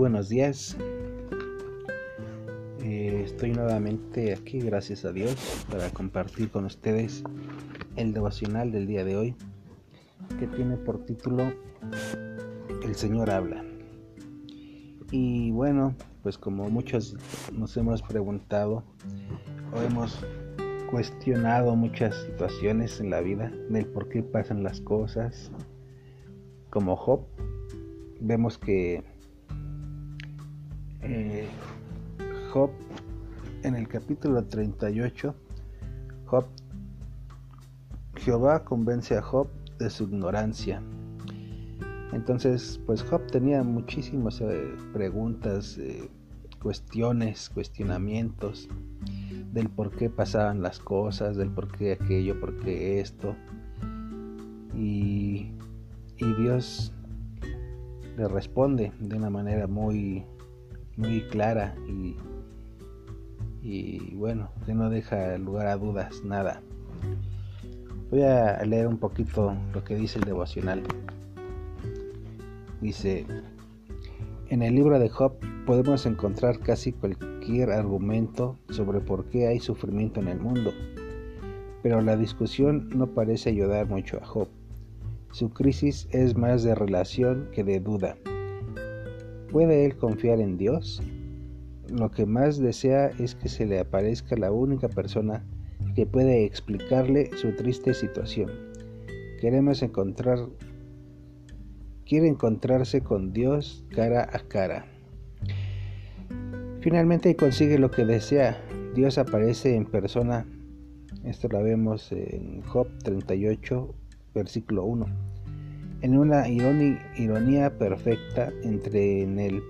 buenos días. Eh, estoy nuevamente aquí, gracias a Dios, para compartir con ustedes el devocional del día de hoy, que tiene por título El Señor habla. Y bueno, pues como muchos nos hemos preguntado o hemos cuestionado muchas situaciones en la vida del por qué pasan las cosas, como Job, vemos que eh, Job en el capítulo 38, Job, Jehová convence a Job de su ignorancia. Entonces, pues Job tenía muchísimas eh, preguntas, eh, cuestiones, cuestionamientos del por qué pasaban las cosas, del por qué aquello, por qué esto. Y, y Dios le responde de una manera muy, muy clara y, y bueno, que no deja lugar a dudas nada. Voy a leer un poquito lo que dice el devocional. Dice, en el libro de Job podemos encontrar casi cualquier argumento sobre por qué hay sufrimiento en el mundo, pero la discusión no parece ayudar mucho a Job. Su crisis es más de relación que de duda. ¿Puede él confiar en Dios? Lo que más desea es que se le aparezca la única persona que puede explicarle su triste situación. Queremos encontrar quiere encontrarse con Dios cara a cara. Finalmente consigue lo que desea. Dios aparece en persona. Esto lo vemos en Job 38, versículo 1. En una ironía perfecta entre en el,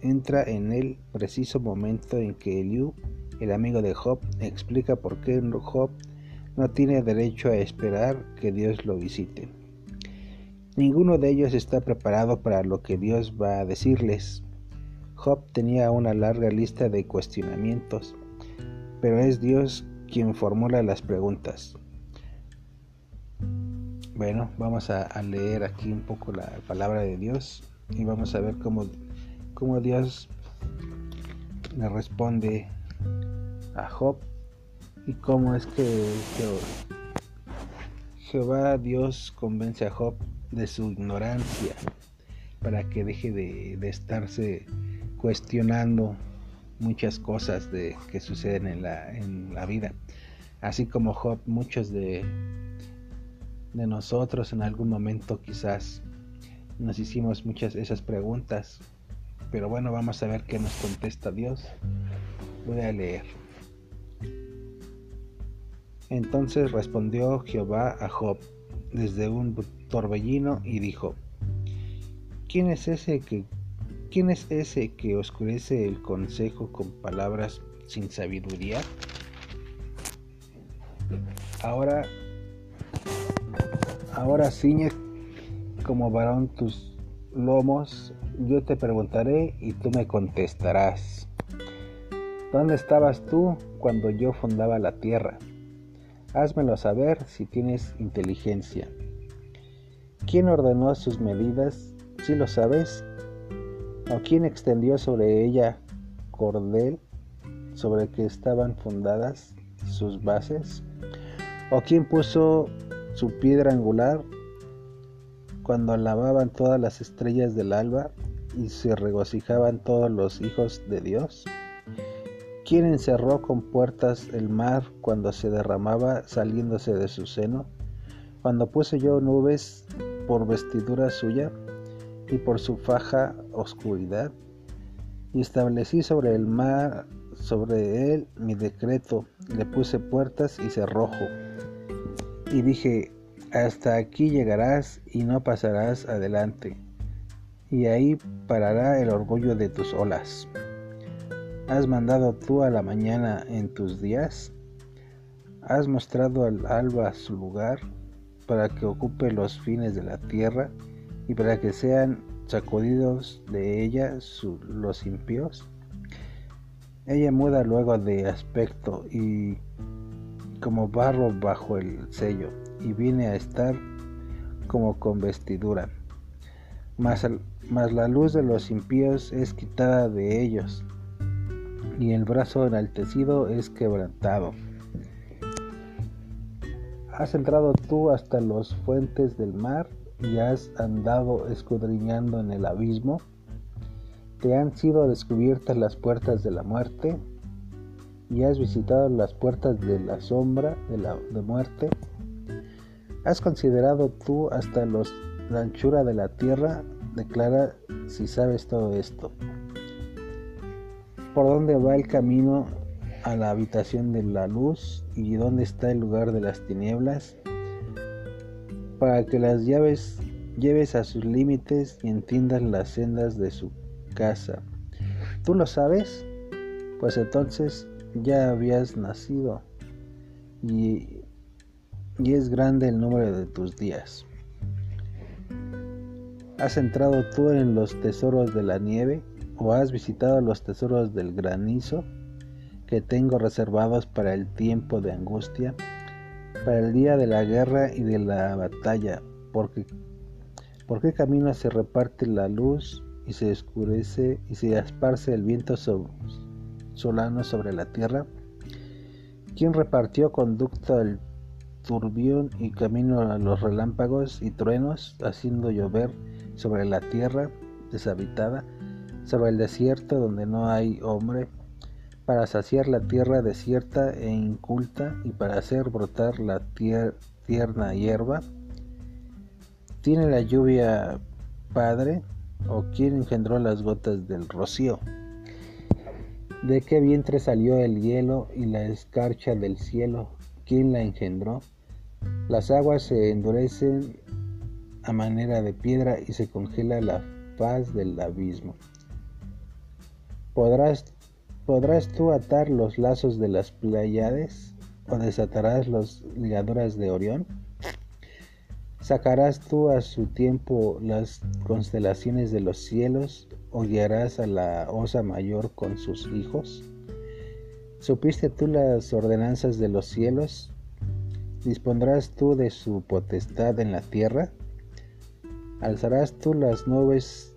entra en el preciso momento en que Eliú, el amigo de Job, explica por qué Job no tiene derecho a esperar que Dios lo visite. Ninguno de ellos está preparado para lo que Dios va a decirles. Job tenía una larga lista de cuestionamientos, pero es Dios quien formula las preguntas. Bueno, vamos a, leer aquí un poco la palabra de Dios y vamos a ver cómo, cómo Dios le responde a Job y cómo es que Jehová Dios convence a Job de su ignorancia para que deje de, de estarse cuestionando muchas cosas de, que suceden en la, en la vida. Así como Job, muchos de, de nosotros en algún momento quizás nos hicimos muchas esas preguntas. Pero bueno, vamos a ver qué nos contesta Dios. Voy a leer. Entonces respondió Jehová a Job desde un torbellino y dijo, ¿quién es ese que quién es ese que oscurece el consejo con palabras sin sabiduría? Ahora Ahora ciñe como varón tus lomos, yo te preguntaré y tú me contestarás. ¿Dónde estabas tú cuando yo fundaba la tierra? Házmelo saber si tienes inteligencia. ¿Quién ordenó sus medidas? Si lo sabes. ¿O quién extendió sobre ella cordel sobre que estaban fundadas sus bases? ¿O quién puso su piedra angular cuando alababan todas las estrellas del alba y se regocijaban todos los hijos de Dios? ¿Quién encerró con puertas el mar cuando se derramaba saliéndose de su seno? Cuando puse yo nubes por vestidura suya y por su faja oscuridad, y establecí sobre el mar, sobre él mi decreto, le puse puertas y cerrojo y dije, hasta aquí llegarás y no pasarás adelante, y ahí parará el orgullo de tus olas. ¿Has mandado tú a la mañana en tus días? ¿Has mostrado al alba su lugar para que ocupe los fines de la tierra y para que sean sacudidos de ella los impíos? Ella muda luego de aspecto y como barro bajo el sello y viene a estar como con vestidura. Mas, mas la luz de los impíos es quitada de ellos, y el brazo enaltecido es quebrantado. Has entrado tú hasta los fuentes del mar y has andado escudriñando en el abismo. Te han sido descubiertas las puertas de la muerte y has visitado las puertas de la sombra de la de muerte. Has considerado tú hasta los, la anchura de la tierra declara si sabes todo esto. ¿Por dónde va el camino a la habitación de la luz y dónde está el lugar de las tinieblas? Para que las llaves lleves a sus límites y entiendas las sendas de su casa. ¿Tú lo sabes? Pues entonces ya habías nacido y, y es grande el número de tus días. ¿Has entrado tú en los tesoros de la nieve o has visitado los tesoros del granizo que tengo reservados para el tiempo de angustia, para el día de la guerra y de la batalla? Porque ¿por qué camino se reparte la luz y se oscurece y se esparce el viento sobre la tierra? ¿Quién repartió conducta al turbión y camino a los relámpagos y truenos, haciendo llover sobre la tierra deshabitada, sobre el desierto donde no hay hombre, para saciar la tierra desierta e inculta y para hacer brotar la tierna hierba? ¿Tiene la lluvia padre o quién engendró las gotas del rocío? ¿De qué vientre salió el hielo y la escarcha del cielo? ¿Quién la engendró? Las aguas se endurecen a manera de piedra y se congela la faz del abismo. ¿Podrás, ¿Podrás tú atar los lazos de las Pleiades o desatarás las ligaduras de Orión? ¿Sacarás tú a su tiempo las constelaciones de los cielos o guiarás a la osa mayor con sus hijos? ¿Supiste tú las ordenanzas de los cielos? ¿Dispondrás tú de su potestad en la tierra? Alzarás tú las nubes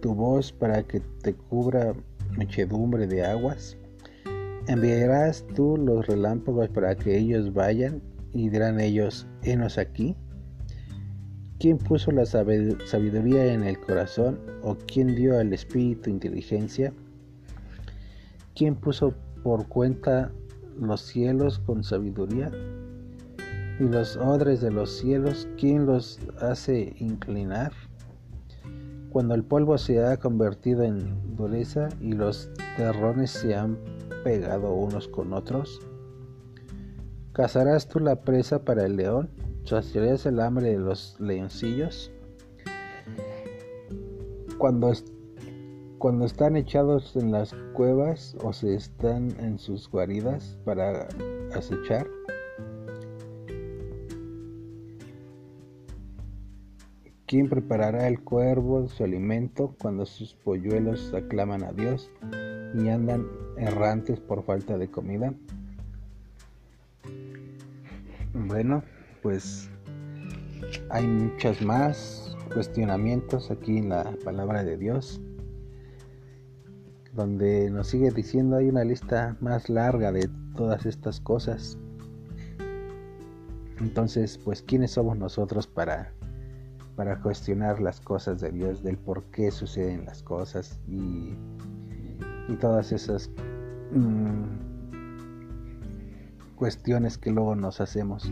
tu voz para que te cubra muchedumbre de aguas. Enviarás tú los relámpagos para que ellos vayan y dirán ellos, henos aquí. ¿Quién puso la sabiduría en el corazón o quién dio al espíritu inteligencia? ¿Quién puso por cuenta los cielos con sabiduría? y los odres de los cielos, ¿quién los hace inclinar? Cuando el polvo se ha convertido en dureza y los terrones se han pegado unos con otros, ¿cazarás tú la presa para el león? ¿Saciarás el hambre de los leoncillos? Cuando, cuando están echados en las cuevas o se están en sus guaridas para acechar, ¿Quién preparará el cuervo su alimento cuando sus polluelos aclaman a Dios y andan errantes por falta de comida? Bueno, pues hay muchas más cuestionamientos aquí en la palabra de Dios, donde nos sigue diciendo hay una lista más larga de todas estas cosas. Entonces, pues, ¿quiénes somos nosotros para para cuestionar las cosas de Dios, del por qué suceden las cosas y, todas esas mm, cuestiones que luego nos hacemos.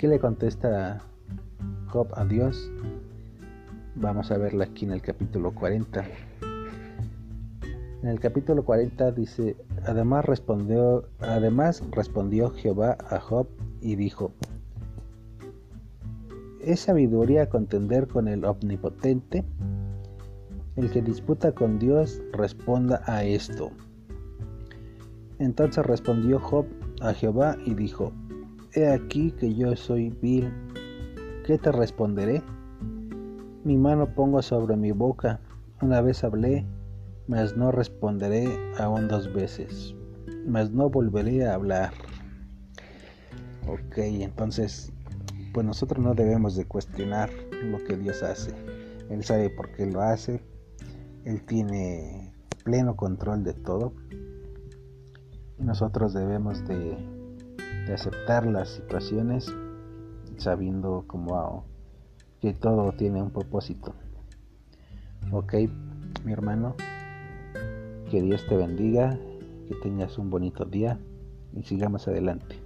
¿Qué le contesta Job a Dios? Vamos a verla aquí en el capítulo 40. En el capítulo 40 dice, además respondió, además respondió Jehová a Job y dijo, ¿Es sabiduría contender con el omnipotente? El que disputa con Dios responda a esto. Entonces respondió Job a Jehová y dijo, He aquí que yo soy vil, ¿qué te responderé? Mi mano pongo sobre mi boca, una vez hablé, mas no responderé aún dos veces, mas no volveré a hablar. Ok, entonces pues nosotros no debemos de cuestionar lo que Dios hace. Él sabe por qué lo hace. Él tiene pleno control de todo. Y nosotros debemos de, aceptar las situaciones sabiendo como que todo tiene un propósito. Ok, mi hermano, que Dios te bendiga, que tengas un bonito día y sigamos adelante.